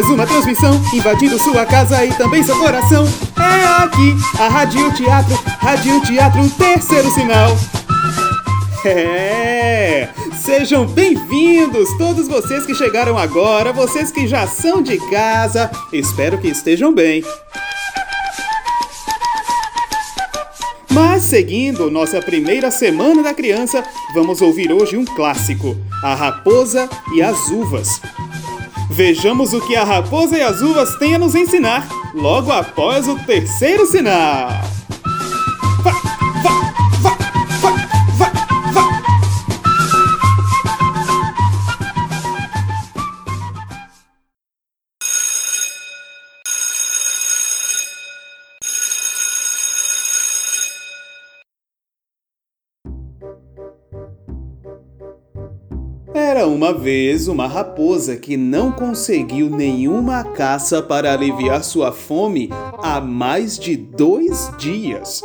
mais uma transmissão invadindo sua casa e também seu coração. É aqui a Rádio Teatro, Rádio Teatro Terceiro Sinal. É! Sejam bem-vindos todos vocês que chegaram agora, vocês que já são de casa. Espero que estejam bem. Mas seguindo nossa primeira semana da criança, vamos ouvir hoje um clássico: A Raposa e as Uvas. Vejamos o que a Raposa e as Uvas têm a nos ensinar logo após o terceiro sinal. Era uma vez uma raposa que não conseguiu nenhuma caça para aliviar sua fome há mais de dois dias.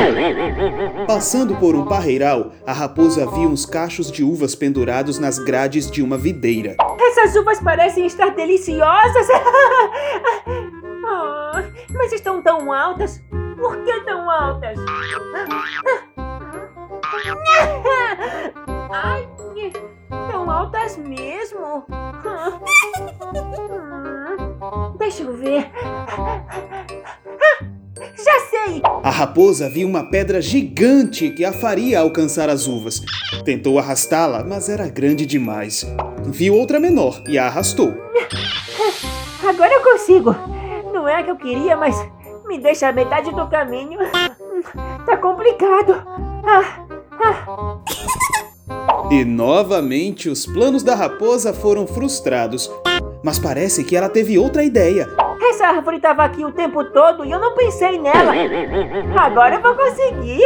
Passando por um parreiral, a raposa viu uns cachos de uvas pendurados nas grades de uma videira. Essas uvas parecem estar deliciosas. Ah, mas estão tão altas. Por que tão altas? Ai, mesmo. Hum, Deixa eu ver. Já sei! A raposa viu uma pedra gigante que a faria alcançar as uvas. Tentou arrastá-la, mas era grande demais. Viu outra menor e a arrastou. Agora eu consigo. Não é a que eu queria, mas me deixa a metade do caminho. Tá complicado. Ah, ah. E novamente os planos da raposa foram frustrados. Mas parece que ela teve outra ideia. Essa árvore estava aqui o tempo todo e eu não pensei nela. Agora eu vou conseguir.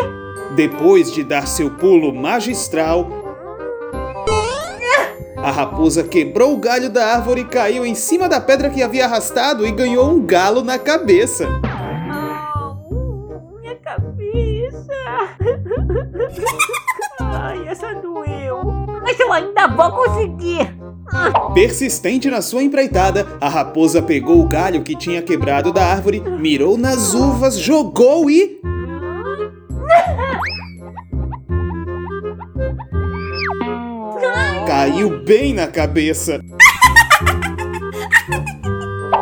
Depois de dar seu pulo magistral, a raposa quebrou o galho da árvore e caiu em cima da pedra que havia arrastado e ganhou um galo na cabeça. Ah, minha cabeça. Ai, essa doeu. Mas eu ainda vou conseguir. Persistente na sua empreitada, a raposa pegou o galho que tinha quebrado da árvore, mirou nas uvas, jogou e. Caiu bem na cabeça.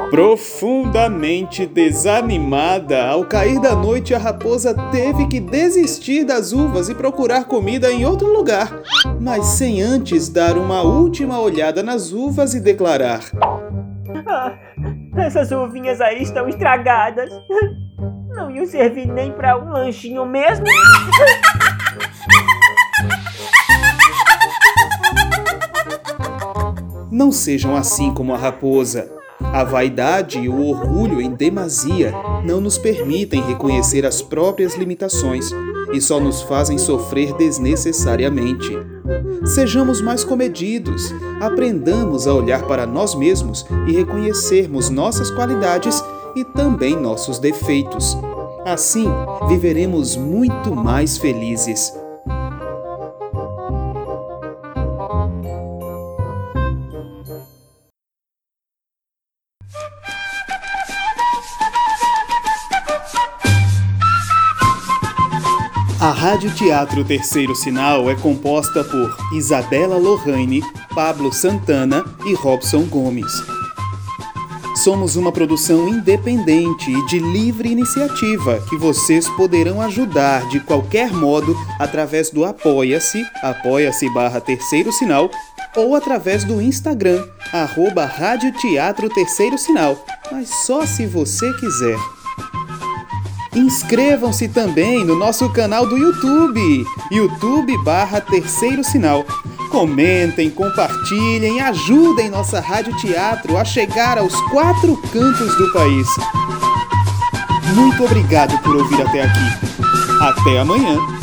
Profundamente desanimada, ao cair da noite, a raposa teve que desistir das uvas e procurar comida em outro lugar, mas sem antes dar uma última olhada nas uvas e declarar: Ah, essas uvinhas aí estão estragadas. Não iam servir nem para um lanchinho mesmo. Não sejam assim como a raposa. A vaidade e o orgulho em demasia não nos permitem reconhecer as próprias limitações e só nos fazem sofrer desnecessariamente. Sejamos mais comedidos, aprendamos a olhar para nós mesmos e reconhecermos nossas qualidades e também nossos defeitos. Assim, viveremos muito mais felizes. A Rádio Teatro Terceiro Sinal é composta por Isabela Lohane, Pablo Santana e Robson Gomes. Somos uma produção independente e de livre iniciativa que vocês poderão ajudar de qualquer modo através do Apoia-se, apoia-se barra Terceiro Sinal, ou através do Instagram, arroba Rádio Teatro Terceiro Sinal, mas só se você quiser. Inscrevam-se também no nosso canal do YouTube, YouTube barra Terceiro Sinal. Comentem, compartilhem, ajudem nossa Rádio Teatro a chegar aos quatro cantos do país. Muito obrigado por ouvir até aqui. Até amanhã!